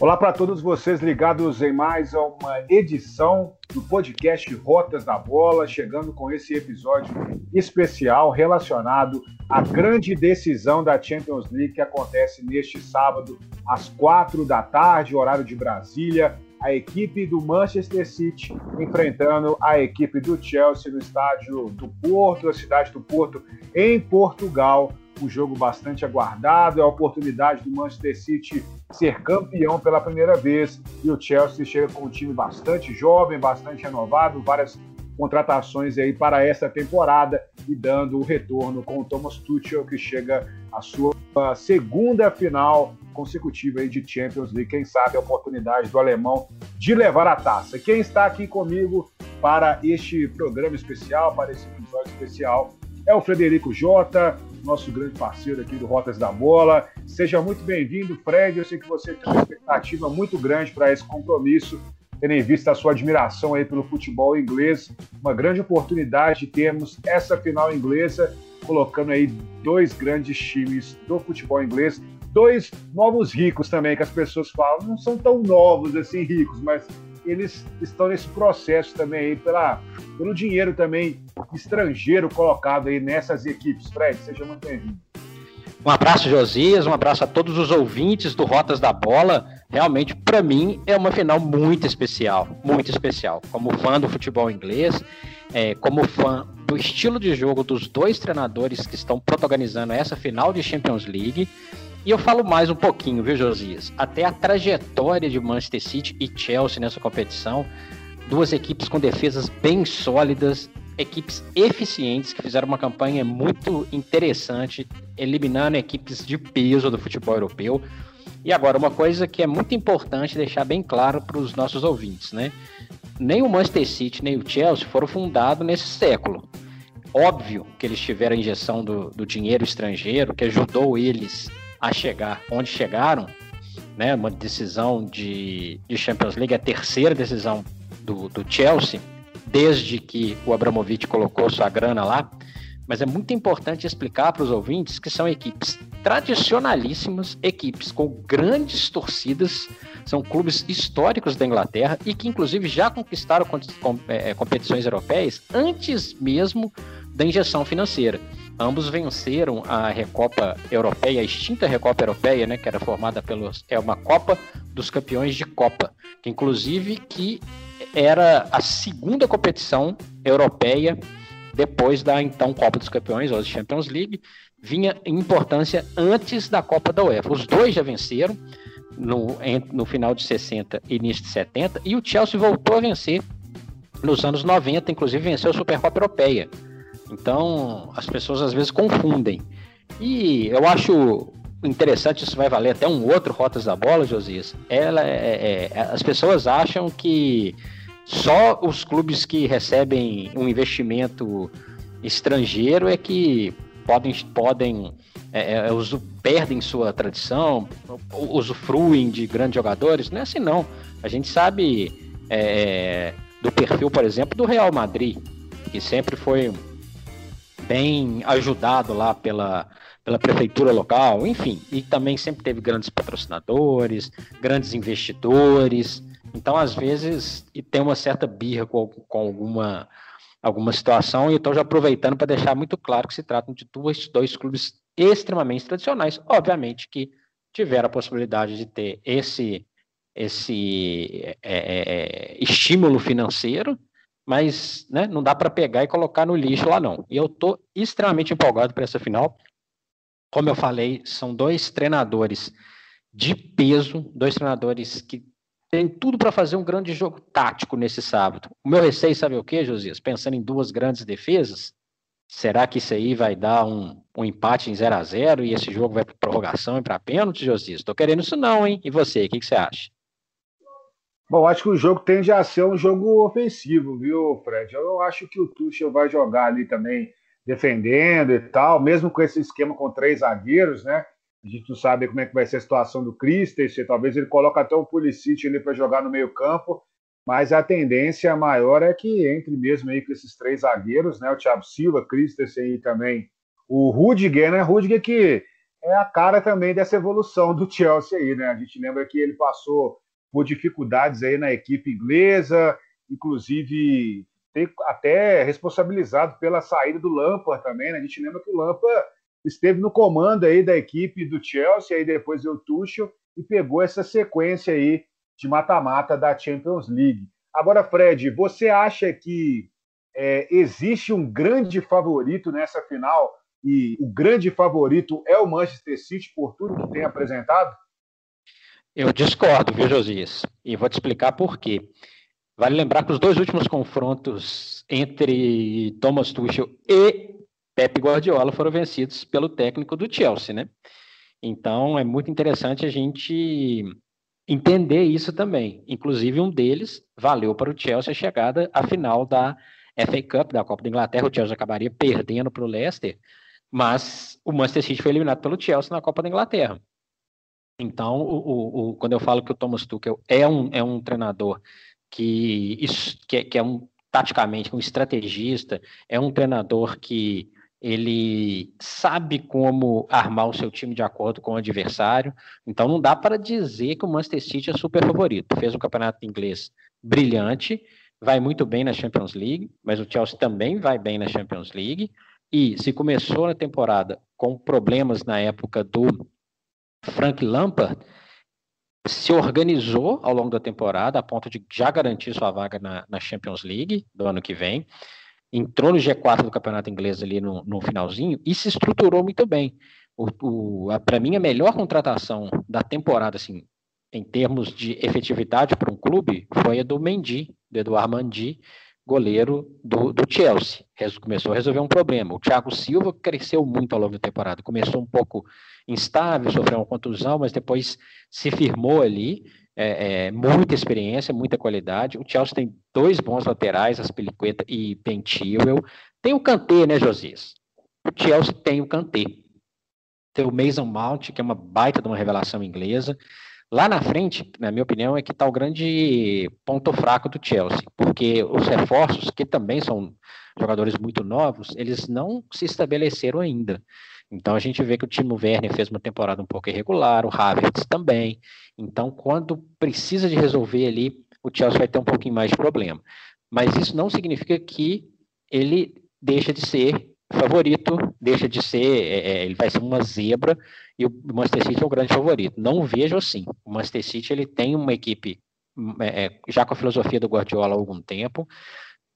Olá para todos vocês ligados em mais uma edição do podcast Rotas da Bola, chegando com esse episódio especial relacionado à grande decisão da Champions League que acontece neste sábado às quatro da tarde, horário de Brasília. A equipe do Manchester City enfrentando a equipe do Chelsea no estádio do Porto, a cidade do Porto, em Portugal um jogo bastante aguardado, é a oportunidade do Manchester City ser campeão pela primeira vez e o Chelsea chega com um time bastante jovem, bastante renovado, várias contratações aí para essa temporada e dando o retorno com o Thomas Tuchel que chega à sua segunda final consecutiva aí de Champions League, quem sabe a oportunidade do alemão de levar a taça. Quem está aqui comigo para este programa especial, para esse episódio especial, é o Frederico Jota, nosso grande parceiro aqui do Rotas da Bola. Seja muito bem-vindo, Fred. Eu sei que você tem uma expectativa muito grande para esse compromisso, tendo em vista a sua admiração aí pelo futebol inglês. Uma grande oportunidade de termos essa final inglesa, colocando aí dois grandes times do futebol inglês, dois novos ricos também, que as pessoas falam, não são tão novos assim ricos, mas eles estão nesse processo também aí pela, pelo dinheiro também estrangeiro colocado aí nessas equipes. Fred, seja muito bem-vindo. Um abraço, Josias, um abraço a todos os ouvintes do Rotas da Bola. Realmente, para mim, é uma final muito especial, muito especial. Como fã do futebol inglês, é, como fã do estilo de jogo dos dois treinadores que estão protagonizando essa final de Champions League, e eu falo mais um pouquinho, viu, Josias? Até a trajetória de Manchester City e Chelsea nessa competição. Duas equipes com defesas bem sólidas, equipes eficientes que fizeram uma campanha muito interessante, eliminando equipes de peso do futebol europeu. E agora, uma coisa que é muito importante deixar bem claro para os nossos ouvintes, né? Nem o Manchester City nem o Chelsea foram fundados nesse século. Óbvio que eles tiveram a injeção do, do dinheiro estrangeiro, que ajudou eles a chegar onde chegaram, né? Uma decisão de, de Champions League, a terceira decisão do, do Chelsea, desde que o Abramovich colocou sua grana lá. Mas é muito importante explicar para os ouvintes que são equipes tradicionalíssimas, equipes com grandes torcidas, são clubes históricos da Inglaterra e que, inclusive, já conquistaram é, competições europeias antes mesmo da injeção financeira. Ambos venceram a Recopa Europeia, a extinta Recopa Europeia, né, que era formada pelos é uma Copa dos Campeões de Copa, que inclusive que era a segunda competição europeia depois da então Copa dos Campeões, ou Champions League, vinha em importância antes da Copa da UEFA. Os dois já venceram no, no final de 60 e início de 70, e o Chelsea voltou a vencer nos anos 90, inclusive venceu a Supercopa Europeia então, as pessoas às vezes confundem. E eu acho interessante, isso vai valer até um outro Rotas da Bola, Josias. Ela é, é, é, as pessoas acham que só os clubes que recebem um investimento estrangeiro é que podem, podem é, é uso, perdem sua tradição, usufruem de grandes jogadores. Não é assim, não. A gente sabe é, do perfil, por exemplo, do Real Madrid, que sempre foi bem ajudado lá pela, pela prefeitura local, enfim, e também sempre teve grandes patrocinadores, grandes investidores. Então, às vezes, e tem uma certa birra com, com alguma, alguma situação, e estou já aproveitando para deixar muito claro que se tratam de dois, dois clubes extremamente tradicionais, obviamente que tiveram a possibilidade de ter esse, esse é, é, é estímulo financeiro mas né, não dá para pegar e colocar no lixo lá não. E eu estou extremamente empolgado para essa final. Como eu falei, são dois treinadores de peso, dois treinadores que têm tudo para fazer um grande jogo tático nesse sábado. O meu receio, sabe o que, Josias? Pensando em duas grandes defesas, será que isso aí vai dar um, um empate em 0 a 0 e esse jogo vai para prorrogação e para pênalti, Josias? Estou querendo isso não, hein? E você, o que, que você acha? Bom, acho que o jogo tende a ser um jogo ofensivo, viu, Fred? Eu acho que o Tuchel vai jogar ali também defendendo e tal, mesmo com esse esquema com três zagueiros, né? A gente não sabe como é que vai ser a situação do Christensen, talvez ele coloque até o Pulisic ali para jogar no meio campo, mas a tendência maior é que entre mesmo aí com esses três zagueiros, né? O Thiago Silva, Christensen e também o Rudiger, né? Rudiger que é a cara também dessa evolução do Chelsea aí, né? A gente lembra que ele passou por dificuldades aí na equipe inglesa, inclusive até responsabilizado pela saída do Lampard também, né? A gente lembra que o Lampard esteve no comando aí da equipe do Chelsea, aí depois deu Tuchel e pegou essa sequência aí de mata-mata da Champions League. Agora, Fred, você acha que é, existe um grande favorito nessa final e o grande favorito é o Manchester City por tudo que tem apresentado? Eu discordo, viu, Josias? E vou te explicar por quê. Vale lembrar que os dois últimos confrontos entre Thomas Tuchel e Pep Guardiola foram vencidos pelo técnico do Chelsea, né? Então é muito interessante a gente entender isso também. Inclusive, um deles valeu para o Chelsea a chegada à final da FA Cup, da Copa da Inglaterra. O Chelsea acabaria perdendo para o Leicester, mas o Manchester City foi eliminado pelo Chelsea na Copa da Inglaterra. Então, o, o, quando eu falo que o Thomas Tuchel é um, é um treinador que, que, que é um taticamente um estrategista, é um treinador que ele sabe como armar o seu time de acordo com o adversário. Então não dá para dizer que o Manchester City é super favorito. Fez um campeonato inglês brilhante, vai muito bem na Champions League, mas o Chelsea também vai bem na Champions League. E se começou a temporada com problemas na época do Frank Lampard, se organizou ao longo da temporada a ponto de já garantir sua vaga na, na Champions League do ano que vem entrou no G4 do campeonato inglês ali no, no finalzinho e se estruturou muito bem. Para mim, a melhor contratação da temporada, assim, em termos de efetividade para um clube, foi a do Mendy, do Eduardo Mendy, goleiro do, do Chelsea. Começou a resolver um problema. O Thiago Silva cresceu muito ao longo da temporada. Começou um pouco instável, sofreu uma contusão, mas depois se firmou ali é, é, muita experiência, muita qualidade. O Chelsea tem dois bons laterais, Aspilicueta e Pentilwell. Tem o Kanté, né, Josias? O Chelsea tem o Kanté. Tem o Mason Mount, que é uma baita de uma revelação inglesa. Lá na frente, na minha opinião, é que está o grande ponto fraco do Chelsea, porque os reforços, que também são jogadores muito novos, eles não se estabeleceram ainda. Então a gente vê que o Timo Werner fez uma temporada um pouco irregular, o Havertz também. Então, quando precisa de resolver ali, o Chelsea vai ter um pouquinho mais de problema. Mas isso não significa que ele deixa de ser favorito, deixa de ser, é, é ele vai ser uma zebra e o Manchester City é o grande favorito. Não vejo assim. O Manchester City ele tem uma equipe é, é já com a filosofia do Guardiola há algum tempo,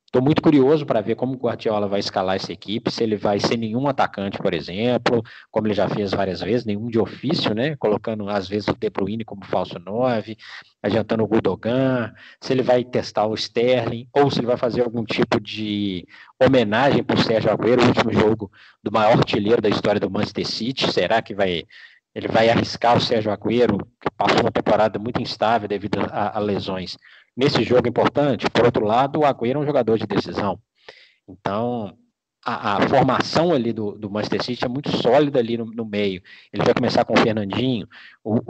Estou muito curioso para ver como o Guardiola vai escalar essa equipe, se ele vai ser nenhum atacante, por exemplo, como ele já fez várias vezes, nenhum de ofício, né? Colocando às vezes o De Bruyne como falso 9, adiantando o Gudogan, se ele vai testar o Sterling, ou se ele vai fazer algum tipo de homenagem para o Sérgio Agüero, o último jogo do maior artilheiro da história do Manchester City. Será que vai ele vai arriscar o Sérgio Agüero, que passou uma temporada muito instável devido a, a lesões? Nesse jogo importante. Por outro lado, o Agüero é um jogador de decisão. Então, a, a formação ali do, do, Manchester City é muito sólida ali no, no, meio. Ele vai começar com o Fernandinho. O, o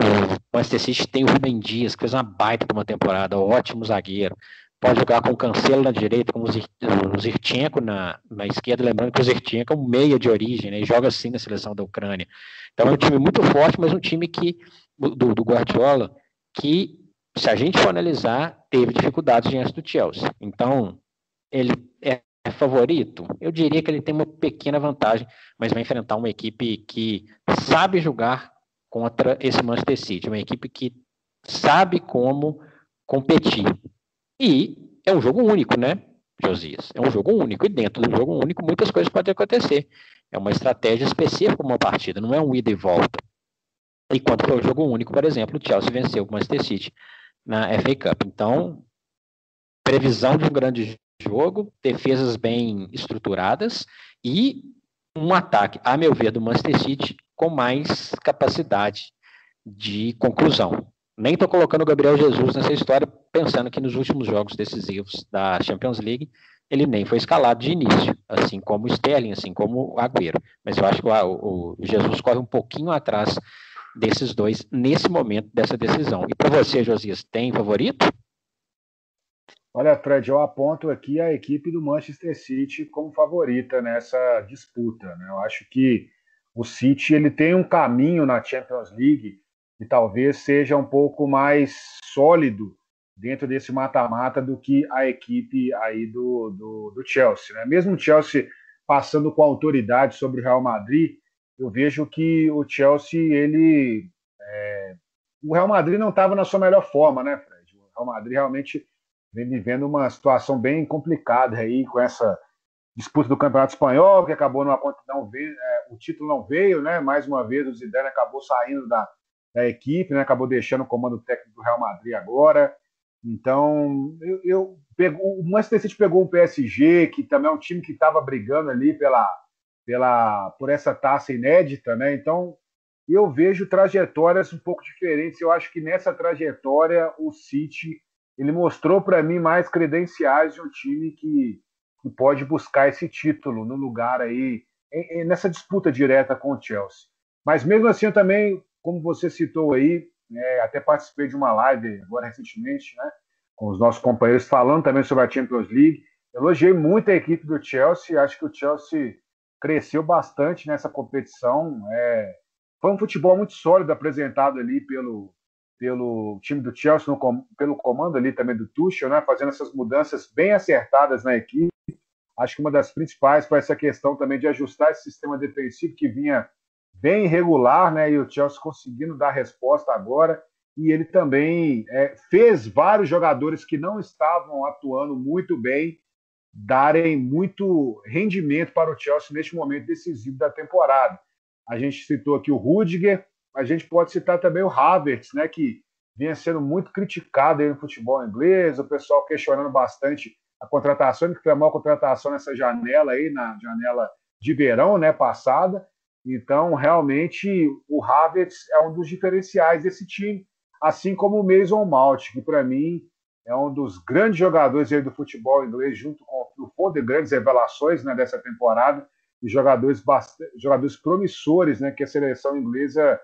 Manchester City tem o Rubem Dias, que fez uma baita de uma temporada, ótimo zagueiro. Pode jogar com o Cancelo na direita, com o Zirchenko na, na esquerda, lembrando que o Zirchenko é um meia de origem, né, joga assim na seleção da Ucrânia. Então é um time muito forte, mas um time que do, do Guardiola que se a gente for analisar, teve dificuldades diante do Chelsea. Então, ele é favorito? Eu diria que ele tem uma pequena vantagem, mas vai enfrentar uma equipe que sabe jogar contra esse Manchester City, uma equipe que sabe como competir. E é um jogo único, né, Josias? É um jogo único, e dentro do jogo único muitas coisas podem acontecer. É uma estratégia específica para uma partida, não é um ida e volta. Enquanto foi o jogo único, por exemplo, o Chelsea venceu o Manchester City na FA Cup. Então, previsão de um grande jogo, defesas bem estruturadas e um ataque, a meu ver, do Manchester City com mais capacidade de conclusão. Nem estou colocando o Gabriel Jesus nessa história, pensando que nos últimos jogos decisivos da Champions League ele nem foi escalado de início, assim como o Sterling, assim como o Agüero. Mas eu acho que o, o Jesus corre um pouquinho atrás desses dois nesse momento dessa decisão. E para você, Josias, tem favorito? Olha, Fred, eu aponto aqui a equipe do Manchester City como favorita nessa disputa. Né? Eu acho que o City ele tem um caminho na Champions League que talvez seja um pouco mais sólido dentro desse mata-mata do que a equipe aí do, do, do, Chelsea. Né? Mesmo o Chelsea passando com autoridade sobre o Real Madrid, eu vejo que o Chelsea, ele. É... O Real Madrid não estava na sua melhor forma, né, Fred? O Real Madrid realmente vem vivendo uma situação bem complicada aí com essa disputa do Campeonato Espanhol, que acabou não, não veio, é, o título não veio, né? Mais uma vez o Zidane acabou saindo da, da equipe, né? Acabou deixando o comando técnico do Real Madrid agora. Então, eu, eu pego, o Manchester City pegou o PSG, que também é um time que estava brigando ali pela, pela, por essa taça inédita, né? Então, eu vejo trajetórias um pouco diferentes. Eu acho que nessa trajetória o City ele mostrou para mim mais credenciais de um time que que pode buscar esse título no lugar aí, em, em, nessa disputa direta com o Chelsea. Mas mesmo assim, eu também, como você citou aí, é, até participei de uma live agora recentemente, né, com os nossos companheiros, falando também sobre a Champions League. Elogiei muito a equipe do Chelsea, acho que o Chelsea cresceu bastante nessa competição. É, foi um futebol muito sólido apresentado ali pelo, pelo time do Chelsea, no, pelo comando ali também do Tuchel, né, fazendo essas mudanças bem acertadas na equipe. Acho que uma das principais foi essa questão também de ajustar esse sistema defensivo que vinha bem irregular, né? E o Chelsea conseguindo dar resposta agora. E ele também é, fez vários jogadores que não estavam atuando muito bem darem muito rendimento para o Chelsea neste momento decisivo da temporada. A gente citou aqui o Rudiger, a gente pode citar também o Havertz, né, que vinha sendo muito criticado no futebol inglês, o pessoal questionando bastante a contratação, que foi a maior contratação nessa janela aí, na janela de verão, né, passada. Então, realmente, o Havertz é um dos diferenciais desse time, assim como o Mason Mount, que para mim é um dos grandes jogadores do futebol inglês, junto com o Phil de grandes revelações né, dessa temporada, e jogadores, bastante, jogadores promissores né, que a seleção inglesa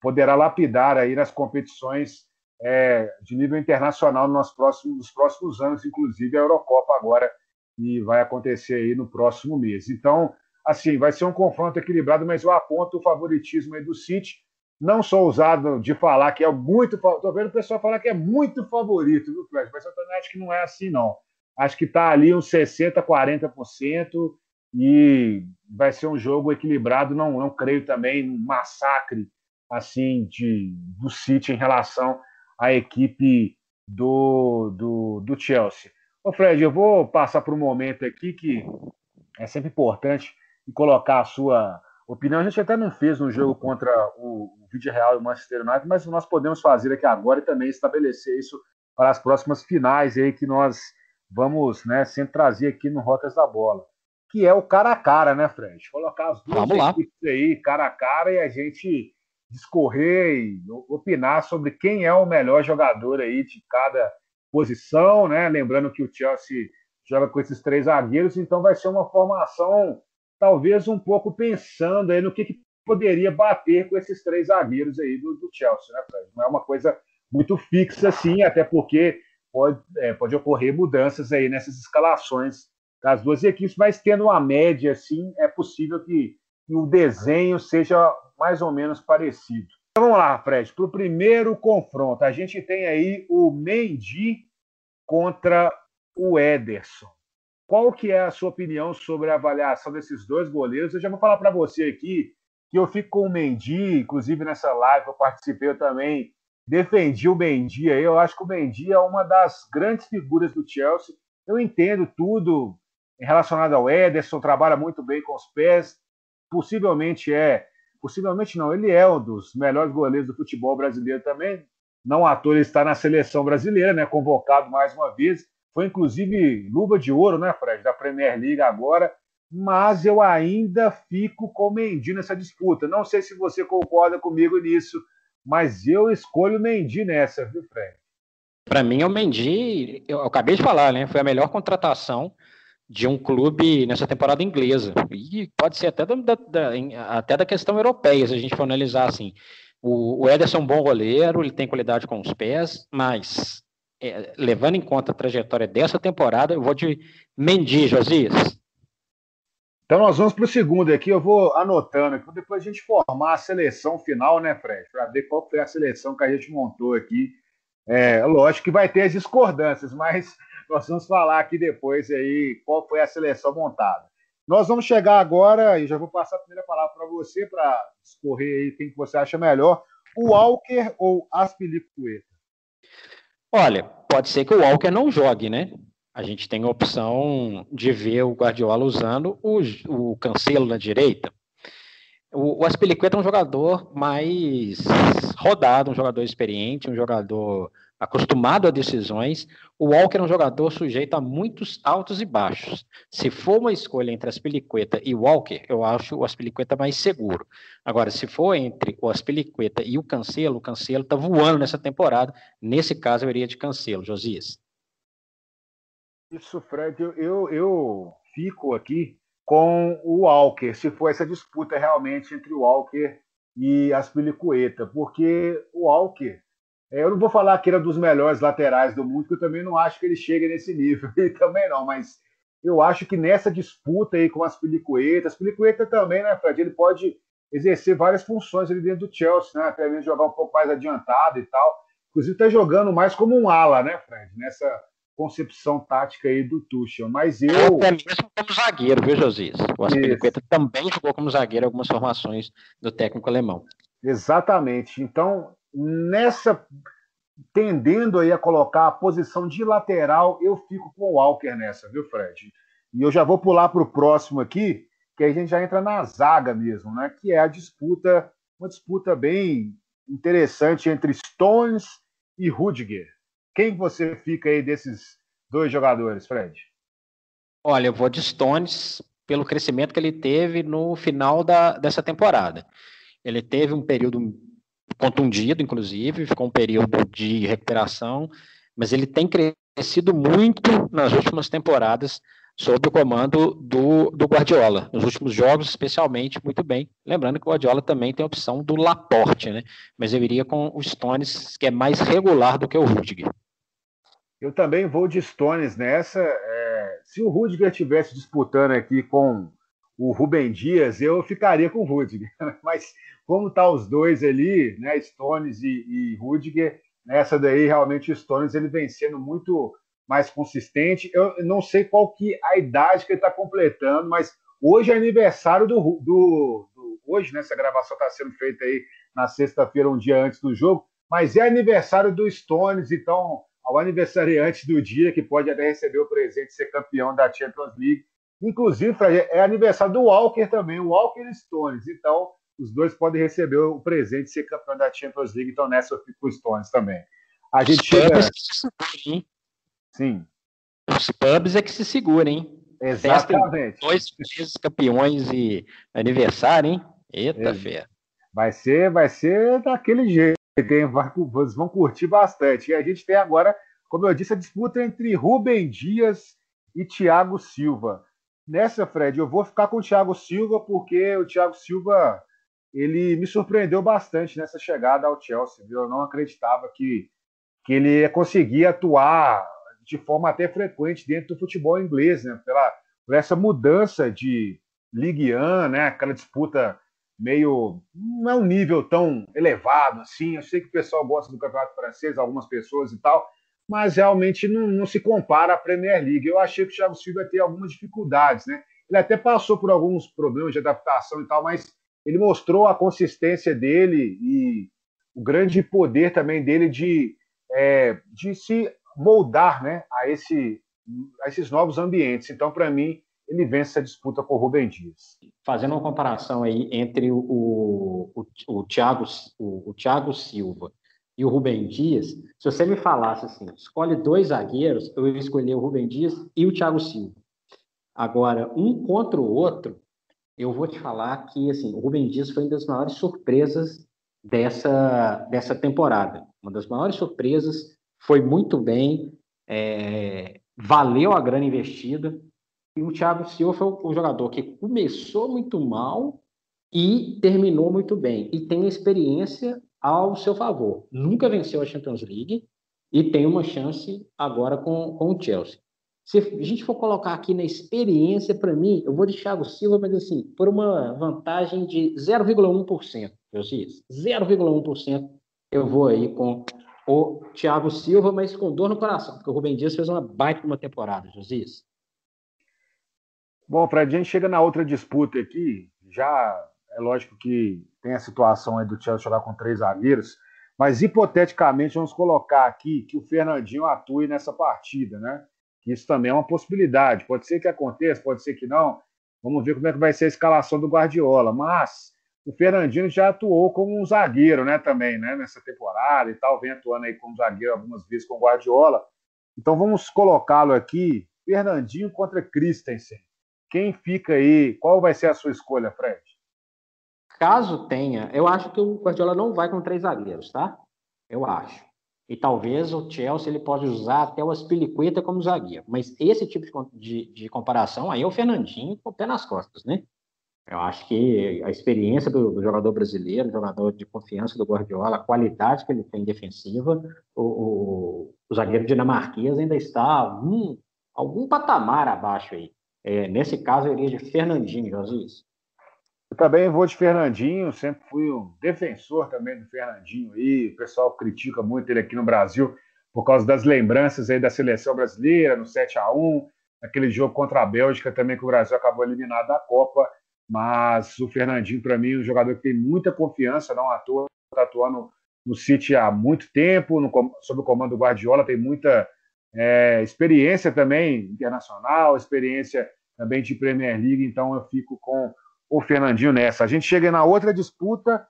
poderá lapidar aí nas competições é, de nível internacional nos próximos, nos próximos anos, inclusive a Eurocopa agora, e vai acontecer aí no próximo mês. Então, assim, vai ser um confronto equilibrado, mas eu aponto o favoritismo aí do City. Não sou ousado de falar que é muito. Estou vendo o pessoal falar que é muito favorito, viu, Fred? Mas eu também acho que não é assim, não. Acho que está ali uns 60%, 40% e vai ser um jogo equilibrado. Não, não creio também num massacre assim de, do City em relação a equipe do, do, do Chelsea. Ô Fred, eu vou passar por um momento aqui que é sempre importante colocar a sua opinião. A gente até não fez no jogo contra o, o Vídeo Real e o Manchester United, mas nós podemos fazer aqui agora e também estabelecer isso para as próximas finais aí que nós vamos né, sempre trazer aqui no Rotas da Bola. Que é o cara a cara, né, Fred? Colocar as duas vamos equipes lá. aí cara a cara e a gente discorrer e opinar sobre quem é o melhor jogador aí de cada posição, né? Lembrando que o Chelsea joga com esses três zagueiros, então vai ser uma formação talvez um pouco pensando aí no que, que poderia bater com esses três zagueiros aí do, do Chelsea, né, Fred? Não é uma coisa muito fixa, assim, até porque pode, é, pode ocorrer mudanças aí nessas escalações das duas equipes, mas tendo uma média, assim, é possível que, que o desenho seja mais ou menos parecido. Então, vamos lá, Fred, para o primeiro confronto. A gente tem aí o Mendy contra o Ederson. Qual que é a sua opinião sobre a avaliação desses dois goleiros? Eu já vou falar para você aqui que eu fico com o Mendy, inclusive nessa live eu participei, eu também defendi o Mendy aí. Eu acho que o Mendy é uma das grandes figuras do Chelsea. Eu entendo tudo relacionado ao Ederson, trabalha muito bem com os pés, possivelmente é possivelmente não, ele é um dos melhores goleiros do futebol brasileiro também. Não à toa ele está na seleção brasileira, né, convocado mais uma vez. Foi inclusive luva de ouro, né, Fred, da Premier League agora. Mas eu ainda fico com o Mendy nessa disputa. Não sei se você concorda comigo nisso, mas eu escolho o Mendy nessa, viu, Fred? Para mim, é o Mendy, eu acabei de falar, né? Foi a melhor contratação de um clube nessa temporada inglesa. E pode ser até da, da, até da questão europeia, se a gente for analisar assim. O, o Ederson é um bom goleiro, ele tem qualidade com os pés, mas é, levando em conta a trajetória dessa temporada, eu vou de Mendy, Josias. Então nós vamos para o segundo aqui, eu vou anotando aqui, depois a gente formar a seleção final, né, Fred? Para ver qual foi a seleção que a gente montou aqui. É, lógico que vai ter as discordâncias, mas nós vamos falar aqui depois aí qual foi a seleção montada. Nós vamos chegar agora, e já vou passar a primeira palavra para você, para escorrer aí quem que você acha melhor, o Walker ou Aspilicueta? Olha, pode ser que o Walker não jogue, né? A gente tem a opção de ver o Guardiola usando o, o Cancelo na direita. O, o é um jogador mais rodado, um jogador experiente, um jogador acostumado a decisões, o Walker é um jogador sujeito a muitos altos e baixos. Se for uma escolha entre Aspilicueta e Walker, eu acho o Aspilicueta mais seguro. Agora, se for entre o Aspilicueta e o Cancelo, o Cancelo está voando nessa temporada. Nesse caso, eu iria de Cancelo, Josias. Isso, Fred, eu, eu fico aqui com o Walker, se for essa disputa realmente entre o Walker e Aspilicueta, porque o Walker eu não vou falar que ele é dos melhores laterais do mundo, porque eu também não acho que ele chegue nesse nível. E também não, mas eu acho que nessa disputa aí com as Pelicuetas, as Pelicueta também, né, Fred? Ele pode exercer várias funções ali dentro do Chelsea, né? Até mesmo jogar um pouco mais adiantado e tal. Inclusive está jogando mais como um ala, né, Fred? Nessa concepção tática aí do Tuchel. Mas eu. Até mesmo como zagueiro, viu, Josias? O Aspilicueta também jogou como zagueiro em algumas formações do técnico alemão. Exatamente. Então, nessa tendendo aí a colocar a posição de lateral, eu fico com o Walker nessa, viu, Fred? E eu já vou pular para o próximo aqui, que a gente já entra na zaga mesmo, né? Que é a disputa, uma disputa bem interessante entre Stones e Rudiger. Quem você fica aí desses dois jogadores, Fred? Olha, eu vou de Stones pelo crescimento que ele teve no final da, dessa temporada. Ele teve um período contundido, inclusive, ficou um período de recuperação, mas ele tem crescido muito nas últimas temporadas sob o comando do, do Guardiola, nos últimos jogos, especialmente, muito bem. Lembrando que o Guardiola também tem a opção do Laporte, né? Mas eu iria com o Stones, que é mais regular do que o Rudiger. Eu também vou de Stones nessa. É, se o Rudiger estivesse disputando aqui com o Rubem Dias, eu ficaria com o Rudiger. Mas como tá os dois ali, né, Stones e, e Rudiger, nessa daí realmente o Stones ele vem sendo muito mais consistente. Eu não sei qual que a idade que ele está completando, mas hoje é aniversário do, do, do hoje, né, essa gravação está sendo feita aí na sexta-feira, um dia antes do jogo, mas é aniversário do Stones, então ao aniversariante do dia que pode até receber o presente de ser campeão da Champions League. Inclusive, é aniversário do Walker também, o Walker Stones. Então, os dois podem receber o presente de ser campeão da Champions League, então nessa eu fico com os Stones também. A gente chega. Hein? Sim. Os pubs é que se segurem, hein? Exatamente. dois meses campeões e aniversário, hein? Eita é. fé. Vai ser, vai ser daquele jeito, hein? Vocês vão curtir bastante. E a gente tem agora, como eu disse, a disputa entre Rubem Dias e Thiago Silva. Nessa, Fred, eu vou ficar com o Thiago Silva, porque o Thiago Silva ele me surpreendeu bastante nessa chegada ao Chelsea. Viu? Eu não acreditava que, que ele ia conseguir atuar de forma até frequente dentro do futebol inglês, né? Pela, por essa mudança de Ligue 1, né? Aquela disputa meio não é um nível tão elevado assim. Eu sei que o pessoal gosta do campeonato francês, algumas pessoas e tal, mas realmente não, não se compara à Premier League. Eu achei que o Thiago Silva ia ter algumas dificuldades, né? Ele até passou por alguns problemas de adaptação e tal, mas ele mostrou a consistência dele e o grande poder também dele de, é, de se moldar né, a, esse, a esses novos ambientes. Então, para mim, ele vence essa disputa com o Rubem Dias. Fazendo uma comparação aí entre o, o, o, Thiago, o, o Thiago Silva e o Rubem Dias, se você me falasse assim, escolhe dois zagueiros, eu ia escolher o Rubem Dias e o Thiago Silva. Agora, um contra o outro, eu vou te falar que assim, o Rubem Dias foi uma das maiores surpresas dessa, dessa temporada. Uma das maiores surpresas, foi muito bem, é, valeu a grana investida. E o Thiago Silva foi o jogador que começou muito mal e terminou muito bem. E tem experiência ao seu favor. Nunca venceu a Champions League e tem uma chance agora com, com o Chelsea. Se a gente for colocar aqui na experiência, para mim, eu vou de Thiago Silva, mas assim, por uma vantagem de 0,1%, Josias. 0,1% eu vou aí com o Thiago Silva, mas com dor no coração, porque o Rubem Dias fez uma baita uma temporada, Josias. Bom, Fred, a gente chega na outra disputa aqui, já é lógico que tem a situação aí do Chelsea jogar com três zagueiros, mas hipoteticamente vamos colocar aqui que o Fernandinho atue nessa partida, né? Isso também é uma possibilidade. Pode ser que aconteça, pode ser que não. Vamos ver como é que vai ser a escalação do Guardiola. Mas o Fernandinho já atuou como um zagueiro, né? Também, né? Nessa temporada e tal, vem atuando aí como zagueiro algumas vezes com o Guardiola. Então vamos colocá-lo aqui, Fernandinho contra Christensen. Quem fica aí? Qual vai ser a sua escolha, Fred? Caso tenha, eu acho que o Guardiola não vai com três zagueiros, tá? Eu acho. E talvez o Chelsea ele pode usar até o Aspilicueta como zagueiro. Mas esse tipo de, de, de, comparação aí é o Fernandinho com o pé nas costas, né? Eu acho que a experiência do, do, jogador brasileiro, jogador de confiança do Guardiola, a qualidade que ele tem defensiva, o, o, o zagueiro dinamarquês ainda está um, algum patamar abaixo aí. É, nesse caso, eu iria de Fernandinho, Josias. Eu também vou de Fernandinho, sempre fui um defensor também do Fernandinho aí. O pessoal critica muito ele aqui no Brasil por causa das lembranças aí da seleção brasileira, no 7 a 1 aquele jogo contra a Bélgica também que o Brasil acabou eliminado da Copa. Mas o Fernandinho, para mim, é um jogador que tem muita confiança, não à toa, está atuando no City há muito tempo, no, sob o comando do Guardiola, tem muita é, experiência também internacional, experiência também de Premier League, então eu fico com o Fernandinho nessa. A gente chega na outra disputa,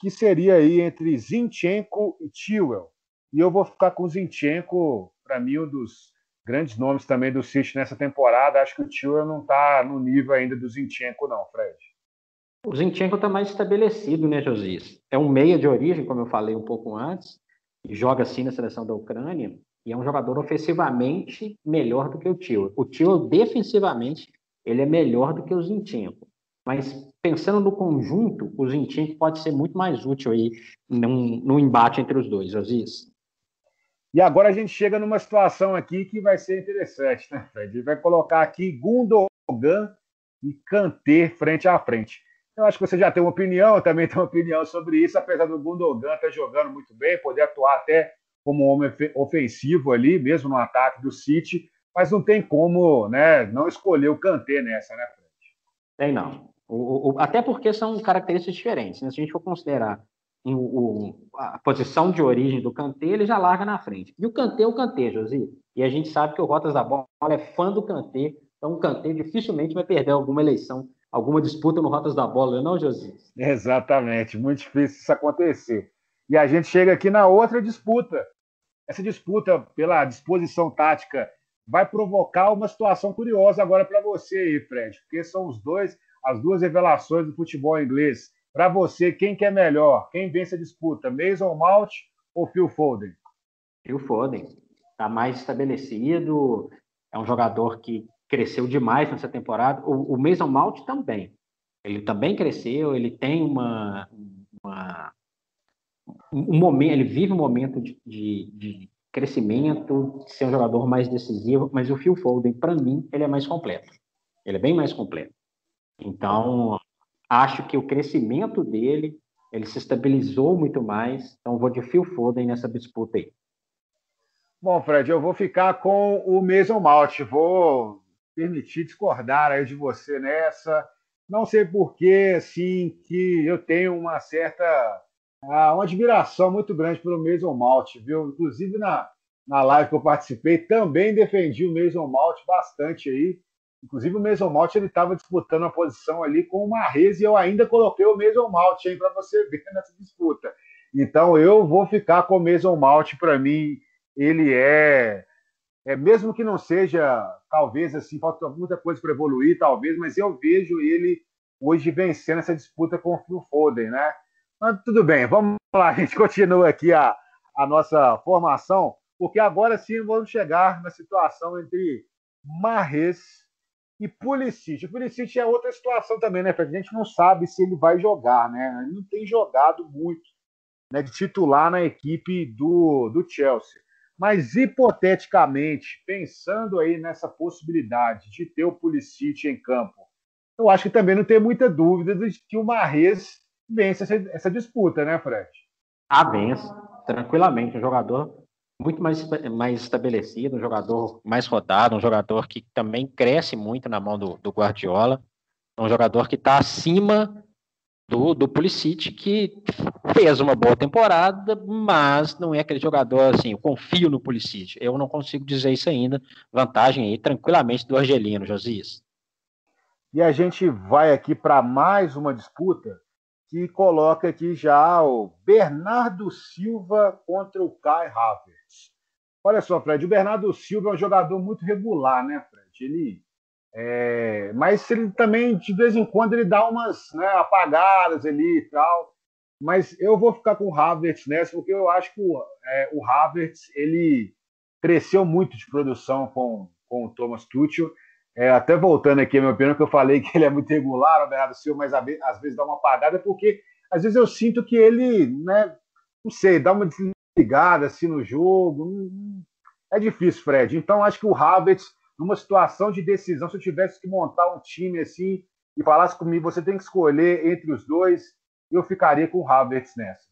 que seria aí entre Zinchenko e Tiwell. E eu vou ficar com o Zinchenko, para mim, um dos grandes nomes também do City nessa temporada. Acho que o Tiwell não está no nível ainda do Zinchenko, não, Fred. O Zinchenko está mais estabelecido, né, Josias? É um meia de origem, como eu falei um pouco antes, e joga assim na seleção da Ucrânia, e é um jogador ofensivamente melhor do que o Tio. O Tio, defensivamente, ele é melhor do que o Zinchenko. Mas pensando no conjunto, o Zinchenko pode ser muito mais útil aí num, num embate entre os dois, Aziz. E agora a gente chega numa situação aqui que vai ser interessante, né, Fred? Ele vai colocar aqui Gundogan e Kanté frente a frente. Eu acho que você já tem uma opinião, também tem uma opinião sobre isso, apesar do Gundogan estar jogando muito bem, poder atuar até como homem ofensivo ali, mesmo no ataque do City, mas não tem como né, não escolher o Kanté nessa, né, Fred? Tem não. O, o, até porque são características diferentes. Né? Se a gente for considerar o, a posição de origem do Kanté, ele já larga na frente. E o Kanté é o Kanté, Josi. E a gente sabe que o Rotas da Bola é fã do Kanté, então o Kanté dificilmente vai perder alguma eleição, alguma disputa no Rotas da Bola, não, Josi? Exatamente, muito difícil isso acontecer. E a gente chega aqui na outra disputa. Essa disputa pela disposição tática vai provocar uma situação curiosa agora para você aí, Fred, porque são os dois as duas revelações do futebol inglês. Para você, quem que é melhor? Quem vence a disputa? Mason Mount ou Phil Foden? Phil Foden. Está mais estabelecido, é um jogador que cresceu demais nessa temporada. O, o Mason Mount também. Ele também cresceu, ele tem uma, uma um momento, ele vive um momento de, de, de crescimento, de ser um jogador mais decisivo, mas o Phil Foden, para mim, ele é mais completo. Ele é bem mais completo. Então, acho que o crescimento dele, ele se estabilizou muito mais. Então, vou de Phil Foden nessa disputa aí. Bom, Fred, eu vou ficar com o Mason Malt. Vou permitir discordar aí de você nessa. Não sei porquê, assim, que eu tenho uma certa ah, uma admiração muito grande pelo Mason Malt, viu? Inclusive na, na live que eu participei, também defendi o Mason Malt bastante aí. Inclusive o Mason Malt ele estava disputando a posição ali com o Marrez e eu ainda coloquei o Mason Malt aí para você ver nessa disputa. Então eu vou ficar com o Mason Malt para mim ele é, é mesmo que não seja talvez assim falta muita coisa para evoluir talvez, mas eu vejo ele hoje vencendo essa disputa com o Phil Foden, né? Mas tudo bem, vamos lá, a gente continua aqui a, a nossa formação, porque agora sim vamos chegar na situação entre Marrez e Pulisic. O Pulisic é outra situação também, né, Fred? A gente não sabe se ele vai jogar, né? Ele não tem jogado muito né, de titular na equipe do, do Chelsea. Mas hipoteticamente, pensando aí nessa possibilidade de ter o Pulisic em campo, eu acho que também não tem muita dúvida de que o Marrez vence essa, essa disputa, né, Fred? Ah, vence, tranquilamente. Um jogador muito mais, mais estabelecido, um jogador mais rodado, um jogador que também cresce muito na mão do, do Guardiola, um jogador que está acima do, do Pulisic, que fez uma boa temporada, mas não é aquele jogador assim, eu confio no Pulisic. Eu não consigo dizer isso ainda. Vantagem aí, tranquilamente, do Argelino, Josias. E a gente vai aqui para mais uma disputa que coloca aqui já o Bernardo Silva contra o Kai Havertz. Olha só, Fred, o Bernardo Silva é um jogador muito regular, né, Fred? Ele é, mas ele também, de vez em quando, ele dá umas né, apagadas ali e tal. Mas eu vou ficar com o Havertz nessa, porque eu acho que o, é, o Havertz ele cresceu muito de produção com, com o Thomas Tuchel. É, até voltando aqui a minha opinião, que eu falei que ele é muito regular, o Bernardo Silva, mas às vezes dá uma apagada, porque às vezes eu sinto que ele, né, não sei, dá uma desligada assim no jogo. É difícil, Fred. Então acho que o Havertz numa situação de decisão, se eu tivesse que montar um time assim e falasse comigo, você tem que escolher entre os dois, eu ficaria com o Havertz nessa.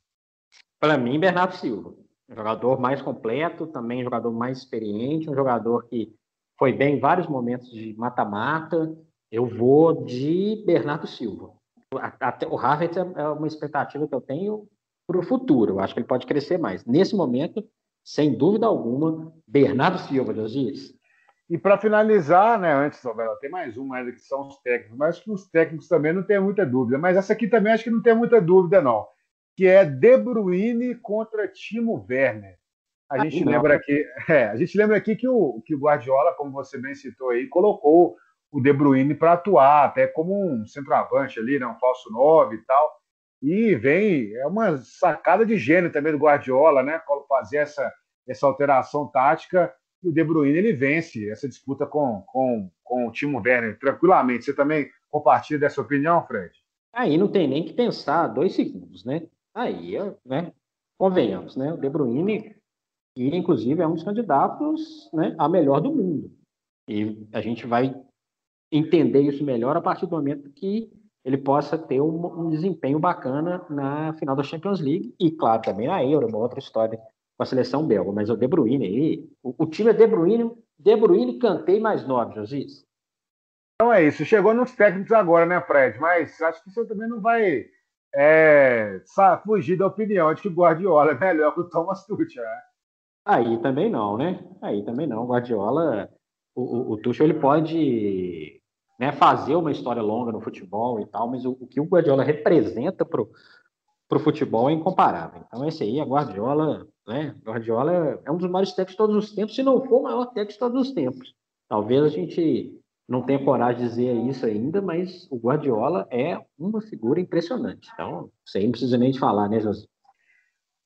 Para mim, Bernardo Silva. Jogador mais completo, também jogador mais experiente, um jogador que foi bem em vários momentos de mata-mata. Eu vou de Bernardo Silva. Até, o Havertz é, é uma expectativa que eu tenho para o futuro. Eu acho que ele pode crescer mais. Nesse momento, sem dúvida alguma, Bernardo Silva, Josias. E para finalizar, né, antes, Roberto, tem mais uma ainda que são os técnicos, mas que os técnicos também não tem muita dúvida. Mas essa aqui também acho que não tem muita dúvida, não. Que é De Bruyne contra Timo Werner. A gente ah, lembra aqui, é, a gente lembra aqui que o, que o Guardiola, como você bem citou aí, colocou o De Bruyne para atuar, até como um centroavante ali, né, um falso 9 e tal. E vem, é uma sacada de gênio também do Guardiola, né? Fazer essa, essa alteração tática o De Bruyne ele vence essa disputa com, com, com o Timo Werner tranquilamente. Você também compartilha dessa opinião, Fred? Aí não tem nem que pensar dois segundos, né? Aí, né? Convenhamos, né? O De Bruyne, ele, inclusive, é um dos candidatos né, a melhor do mundo. E a gente vai entender isso melhor a partir do momento que ele possa ter um, um desempenho bacana na final da Champions League e, claro, também na Euro, uma outra história com a seleção belga, mas o De Bruyne aí, o, o time é De Bruyne, De Bruyne, Cantei mais nove, Josias. Então é isso, chegou nos técnicos agora, né, Fred? Mas acho que você também não vai é, fugir da opinião de que o Guardiola é melhor que o Thomas Tuchel, né? Aí também não, né? Aí também não. O Guardiola, o, o, o Tuchel, ele pode né, fazer uma história longa no futebol e tal, mas o, o que o Guardiola representa pro, pro futebol é incomparável. Então esse aí, a Guardiola, né? Guardiola é um dos maiores técnicos de todos os tempos, se não for o maior técnico de todos os tempos. Talvez a gente não tenha coragem de dizer isso ainda, mas o Guardiola é uma figura impressionante. Então, isso aí não precisa nem de falar, né, José?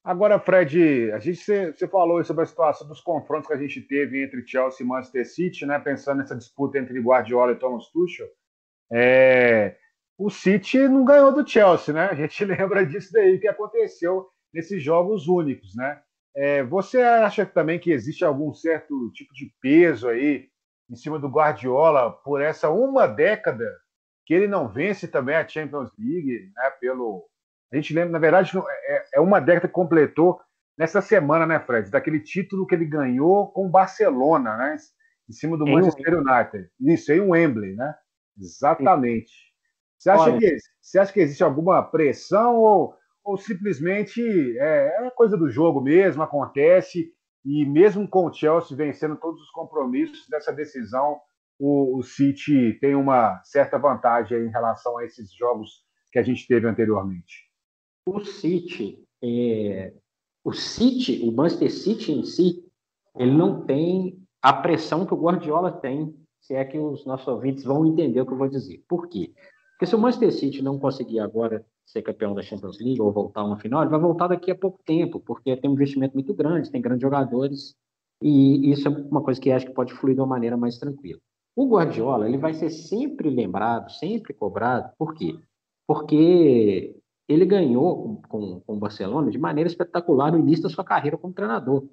Agora, Fred, a gente você falou sobre a situação dos confrontos que a gente teve entre Chelsea e Manchester City, né? Pensando nessa disputa entre Guardiola e Thomas Tuchel. É, o City não ganhou do Chelsea, né? A gente lembra disso daí que aconteceu nesses jogos únicos, né? É, você acha também que existe algum certo tipo de peso aí em cima do Guardiola por essa uma década que ele não vence também a Champions League, né? Pelo a gente lembra, na verdade, é, é uma década que completou nessa semana, né, Fred? Daquele título que ele ganhou com o Barcelona, né? Em cima do Manchester um... United. Isso, em Wembley, né? Exatamente. Você acha, que, você acha que existe alguma pressão ou ou simplesmente é, é coisa do jogo mesmo, acontece, e mesmo com o Chelsea vencendo todos os compromissos dessa decisão, o, o City tem uma certa vantagem em relação a esses jogos que a gente teve anteriormente. O City, é, o City, o Manchester City em si, ele não tem a pressão que o Guardiola tem, se é que os nossos ouvintes vão entender o que eu vou dizer. Por quê? Porque se o Manchester City não conseguir agora ser campeão da Champions League ou voltar a uma final, ele vai voltar daqui a pouco tempo, porque tem um investimento muito grande, tem grandes jogadores, e isso é uma coisa que acho que pode fluir de uma maneira mais tranquila. O Guardiola, ele vai ser sempre lembrado, sempre cobrado, por quê? Porque ele ganhou com, com, o Barcelona de maneira espetacular no início da sua carreira como treinador.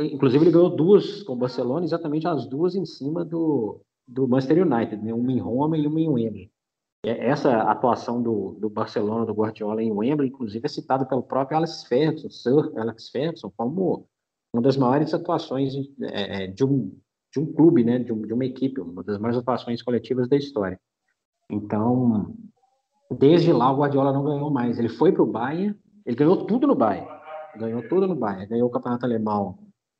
inclusive ele ganhou duas com o Barcelona, exatamente as duas em cima do, do Manchester United, né? uma em Roma e uma em Wembley. Essa atuação do, do Barcelona, do Guardiola em Wembley, inclusive é citada pelo próprio Alex Ferguson, Sir Alex Ferguson, como uma das maiores atuações é, é, de, um, de um clube, né, de, um, de, uma equipe, uma das maiores atuações coletivas da história. Então, desde lá o Guardiola não ganhou mais. Ele foi para o Bayern, ele ganhou tudo no Bayern, ganhou tudo no Bayern, ganhou o campeonato alemão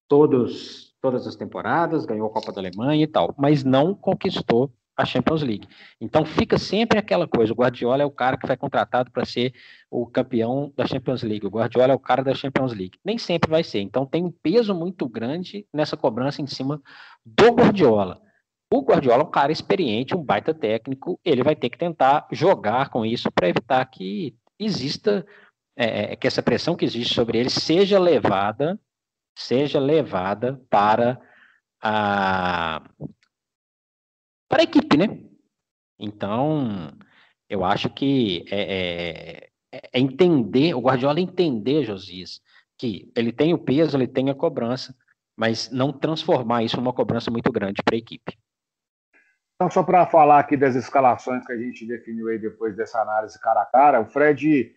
todos, todas as temporadas, ganhou a Copa da Alemanha e tal, mas não conquistou a Champions League. Então fica sempre aquela coisa: o Guardiola é o cara que vai contratado para ser o campeão da Champions League, o Guardiola é o cara da Champions League. Nem sempre vai ser. Então tem um peso muito grande nessa cobrança em cima do Guardiola. O Guardiola é um cara experiente, um baita técnico, ele vai ter que tentar jogar com isso para evitar que exista, é, é, que essa pressão que existe sobre ele seja levada, seja levada para a, para a equipe, né? Então, eu acho que é, é, é, entender, o Guardiola entender, Josias, que ele tem o peso, ele tem a cobrança, mas não transformar isso numa cobrança muito grande para a equipe. Então, só para falar aqui das escalações que a gente definiu aí depois dessa análise cara a cara, o Fred,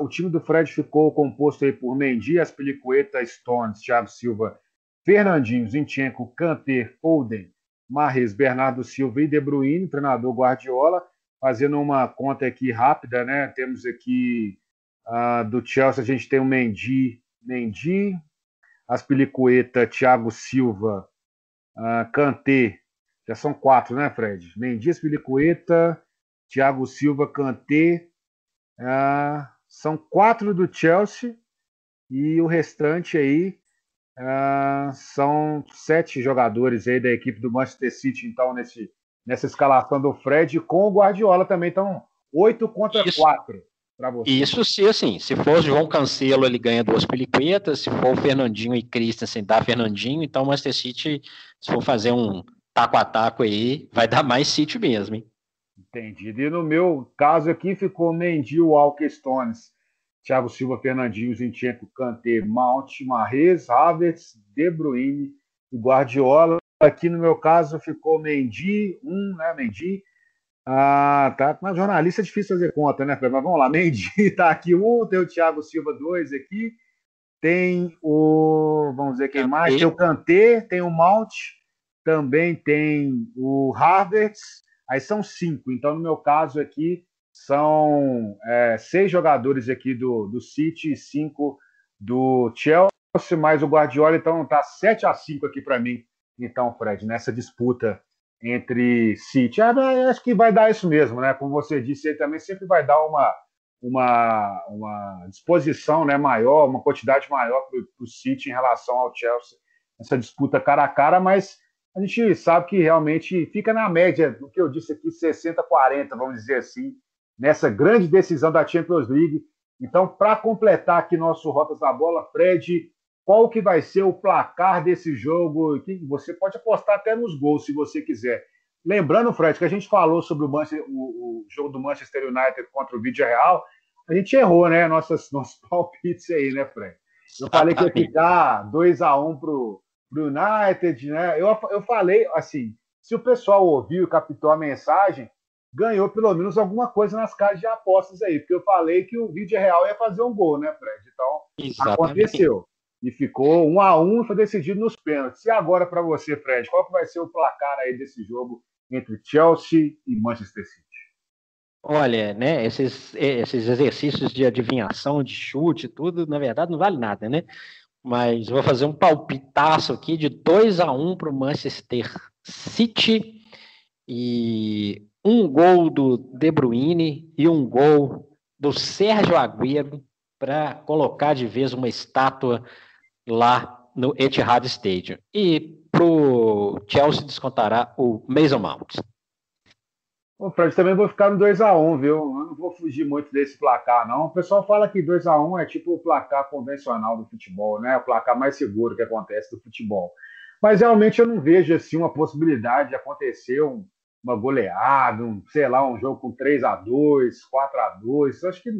o time do Fred ficou composto aí por Mendy, Aspilicueta, Stones, Thiago Silva, Fernandinho, Zinchenko, Kanter, Foden, Marres, Bernardo Silva e De Bruyne, treinador Guardiola, fazendo uma conta aqui rápida, né? Temos aqui uh, do Chelsea, a gente tem o Mendy, Mendy, Aspilicueta, Thiago Silva, uh, Kanté, já são quatro, né, Fred? Mendy, Aspilicueta, Thiago Silva, Kanté, uh, são quatro do Chelsea e o restante aí Uh, são sete jogadores aí da equipe do Manchester City, então, nesse, nessa escalação do Fred, com o Guardiola também. Então, oito contra isso, quatro. Isso se assim, se for o João Cancelo, ele ganha duas peliquetas, se for o Fernandinho e Christensen, dá Fernandinho, então o Manchester City, se for fazer um taco a taco aí, vai dar mais City mesmo, hein? Entendido. E no meu caso aqui ficou Mendy, Walker Stones, Thiago Silva, Fernandinho, Zinchenko, Kanté, Mount, Marrez, Havertz, De Bruyne e Guardiola. Aqui no meu caso ficou Mendy, um, né, Mendy. Ah, tá. Mas jornalista é difícil fazer conta, né, Mas vamos lá, Mendy tá aqui um, tem o Thiago Silva dois aqui, tem o, vamos ver quem mais, tem o Kanté, tem o Mount, também tem o Havertz, aí são cinco. Então, no meu caso aqui, são é, seis jogadores aqui do, do City e cinco do Chelsea, mais o Guardiola, então tá 7 a 5 aqui para mim, então, Fred, nessa disputa entre City. Ah, acho que vai dar isso mesmo, né? Como você disse, ele também sempre vai dar uma, uma, uma disposição né, maior, uma quantidade maior para o City em relação ao Chelsea, essa disputa cara a cara, mas a gente sabe que realmente fica na média do que eu disse aqui, 60-40, vamos dizer assim, nessa grande decisão da Champions League. Então, para completar aqui nosso Rotas da Bola, Fred, qual que vai ser o placar desse jogo? Você pode apostar até nos gols, se você quiser. Lembrando, Fred, que a gente falou sobre o, Manchester, o, o jogo do Manchester United contra o Vídeo Real, a gente errou, né? Nossas, nossos palpites aí, né, Fred? Eu falei que ia ficar 2x1 um pro, pro United, né? Eu, eu falei, assim, se o pessoal ouviu e captou a mensagem, ganhou pelo menos alguma coisa nas casas de apostas aí, porque eu falei que o vídeo real ia fazer um gol, né, Fred? Então, Exatamente. aconteceu. E ficou um a um foi decidido nos pênaltis. E agora para você, Fred, qual que vai ser o placar aí desse jogo entre Chelsea e Manchester City? Olha, né, esses, esses exercícios de adivinhação, de chute, tudo, na verdade, não vale nada, né? Mas vou fazer um palpitaço aqui de 2 a 1 para o Manchester City. E um gol do De Bruyne e um gol do Sérgio Agüero para colocar de vez uma estátua lá no Etihad Stadium. E para o Chelsea descontará o Mason Mount. O Fred, também vou ficar no 2x1, um, viu? Eu não vou fugir muito desse placar, não. O pessoal fala que 2x1 um é tipo o placar convencional do futebol, né? O placar mais seguro que acontece do futebol. Mas realmente eu não vejo assim uma possibilidade de acontecer um, uma goleada, um, sei lá, um jogo com 3 a 2 4 a 2 Acho que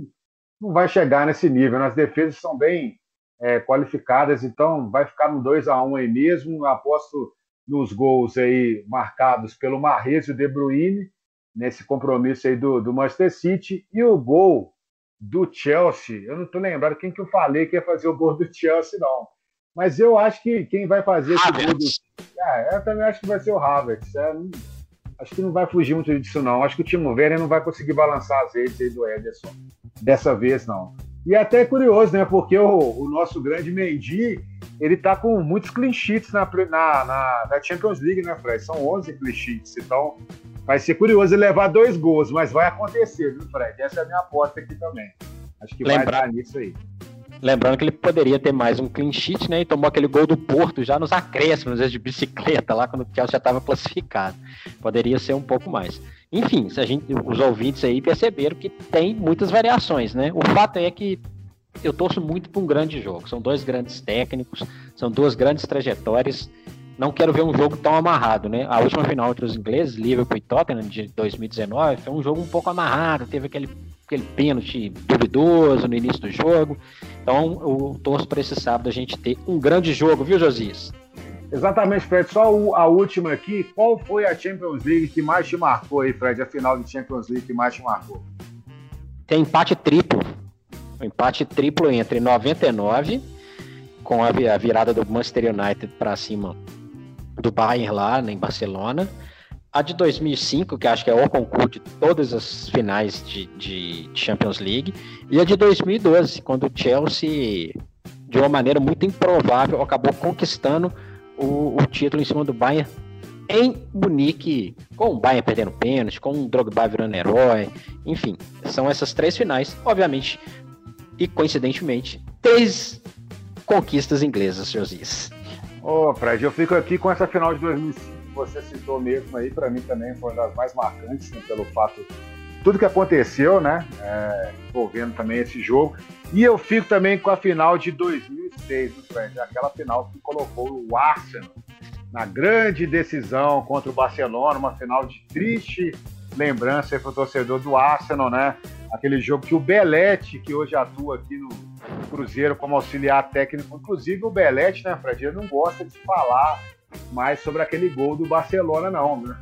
não vai chegar nesse nível. As defesas são bem é, qualificadas, então vai ficar no 2 a 1 aí mesmo. Aposto nos gols aí marcados pelo Marrez e o De Bruyne, nesse compromisso aí do, do Manchester City, e o gol do Chelsea. Eu não estou lembrado quem que eu falei que ia fazer o gol do Chelsea, não. Mas eu acho que quem vai fazer esse gol do. É, eu também acho que vai ser o Havertz. É, não... acho que não vai fugir muito disso, não. Acho que o Timo Werner não vai conseguir balançar as redes aí do Ederson. Dessa vez, não. E é até curioso, né? Porque o, o nosso grande Mendy, ele tá com muitos clean sheets na, na, na, na Champions League, né, Fred? São 11 clean sheets. Então, vai ser curioso ele levar dois gols, mas vai acontecer, viu, Fred? Essa é a minha aposta aqui também. Acho que Lembra... vai dar nisso aí. Lembrando que ele poderia ter mais um clean sheet, né? E tomou aquele gol do Porto já nos acréscimos, de bicicleta, lá quando o Chelsea já estava classificado. Poderia ser um pouco mais. Enfim, a gente, os ouvintes aí perceberam que tem muitas variações, né? O fato é que eu torço muito para um grande jogo. São dois grandes técnicos, são duas grandes trajetórias. Não quero ver um jogo tão amarrado, né? A última final entre os ingleses, Liverpool e Tottenham, de 2019, foi um jogo um pouco amarrado, teve aquele aquele pênalti duvidoso no início do jogo. Então, eu torço para esse sábado a gente ter um grande jogo, viu, Josias? Exatamente, Fred. Só a última aqui. Qual foi a Champions League que mais te marcou aí, Fred? A final de Champions League que mais te marcou? Tem empate triplo. Um empate triplo entre 99, com a virada do Manchester United para cima do Bayern lá em Barcelona, a de 2005, que acho que é o concurso de todas as finais de, de, Champions League. E a de 2012, quando o Chelsea, de uma maneira muito improvável, acabou conquistando o, o título em cima do Bayern em Munique, com o Bayern perdendo pênalti, com o Drogba virando herói, enfim, são essas três finais, obviamente, e coincidentemente, três conquistas inglesas, Josias. Ô, oh, Fred, eu fico aqui com essa final de 2005 você citou mesmo aí, para mim também foi uma das mais marcantes, né, pelo fato tudo que aconteceu, né, é, envolvendo também esse jogo. E eu fico também com a final de 2006, Fred, aquela final que colocou o Arsenal na grande decisão contra o Barcelona, uma final de triste lembrança para o torcedor do Arsenal, né? Aquele jogo que o Belete, que hoje atua aqui no Cruzeiro como auxiliar técnico, inclusive o Belete, né, Fred, não gosta de falar mais sobre aquele gol do Barcelona, não. Né?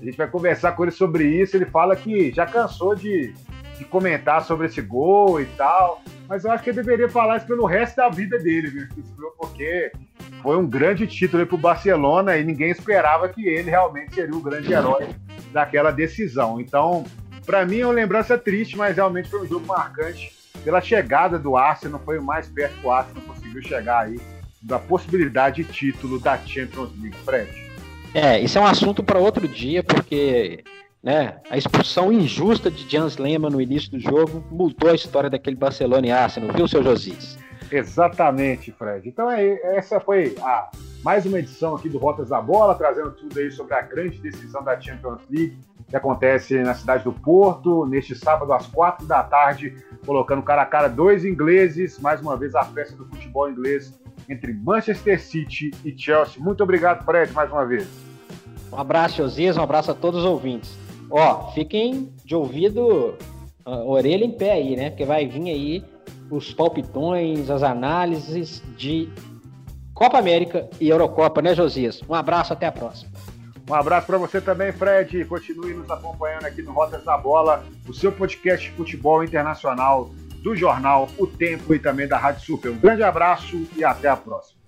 A gente vai conversar com ele sobre isso. Ele fala que já cansou de, de comentar sobre esse gol e tal. Mas eu acho que ele deveria falar isso pelo resto da vida dele, viu? porque foi um grande título para o Barcelona e ninguém esperava que ele realmente seria o grande herói daquela decisão. Então, para mim é uma lembrança triste, mas realmente foi um jogo marcante pela chegada do Arsenal. Foi o mais perto que o Arsenal conseguiu chegar aí da possibilidade de título da Champions League, Fred? É, isso é um assunto para outro dia, porque né, a expulsão injusta de Jans Lehmann no início do jogo mudou a história daquele Barcelona e Arsenal, viu, seu Josias? Exatamente, Fred. Então é, essa foi a mais uma edição aqui do Rotas da Bola, trazendo tudo aí sobre a grande decisão da Champions League que acontece na cidade do Porto, neste sábado às quatro da tarde, colocando cara a cara dois ingleses, mais uma vez a festa do futebol inglês entre Manchester City e Chelsea. Muito obrigado, Fred, mais uma vez. Um abraço, Josias, um abraço a todos os ouvintes. Ó, fiquem de ouvido, orelha em pé aí, né? Porque vai vir aí os palpitões, as análises de Copa América e Eurocopa, né, Josias? Um abraço, até a próxima. Um abraço para você também, Fred. Continue nos acompanhando aqui no Rotas da Bola, o seu podcast de futebol internacional do jornal O Tempo e também da Rádio Super. Um grande abraço e até a próxima.